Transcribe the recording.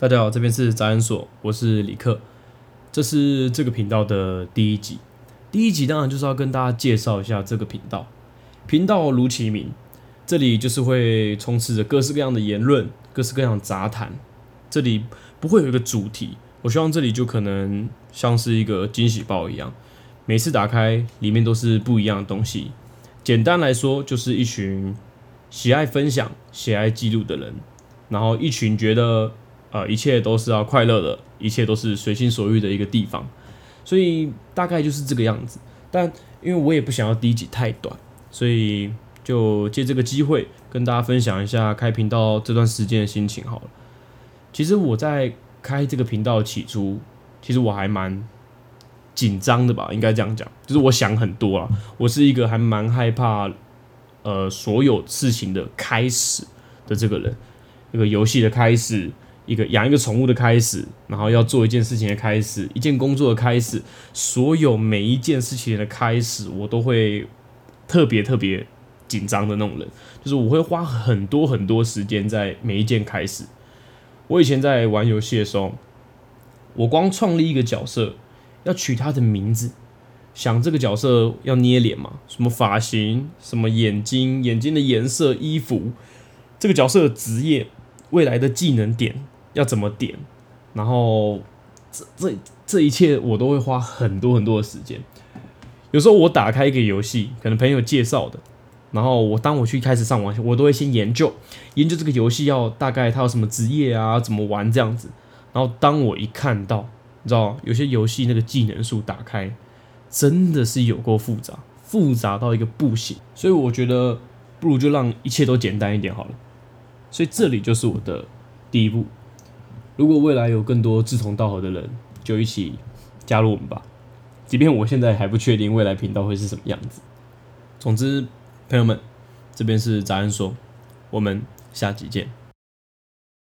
大家好，这边是杂恩所，我是李克，这是这个频道的第一集。第一集当然就是要跟大家介绍一下这个频道。频道如其名，这里就是会充斥着各式各样的言论，各式各样的杂谈。这里不会有一个主题，我希望这里就可能像是一个惊喜包一样，每次打开里面都是不一样的东西。简单来说，就是一群喜爱分享、喜爱记录的人，然后一群觉得呃一切都是要快乐的，一切都是随心所欲的一个地方。所以大概就是这个样子。但因为我也不想要第一集太短，所以就借这个机会跟大家分享一下开频道这段时间的心情好了。其实我在开这个频道起初，其实我还蛮紧张的吧，应该这样讲，就是我想很多啊。我是一个还蛮害怕呃所有事情的开始的这个人，一个游戏的开始，一个养一个宠物的开始，然后要做一件事情的开始，一件工作的开始，所有每一件事情的开始，我都会特别特别紧张的那种人，就是我会花很多很多时间在每一件开始。我以前在玩游戏的时候，我光创立一个角色，要取他的名字，想这个角色要捏脸嘛，什么发型，什么眼睛，眼睛的颜色，衣服，这个角色的职业，未来的技能点要怎么点，然后这这这一切我都会花很多很多的时间。有时候我打开一个游戏，可能朋友介绍的。然后我当我去开始上网，我都会先研究研究这个游戏要大概它有什么职业啊，怎么玩这样子。然后当我一看到，你知道有些游戏那个技能树打开，真的是有够复杂，复杂到一个不行。所以我觉得不如就让一切都简单一点好了。所以这里就是我的第一步。如果未来有更多志同道合的人，就一起加入我们吧。即便我现在还不确定未来频道会是什么样子，总之。朋友们，这边是杂安说，我们下集见。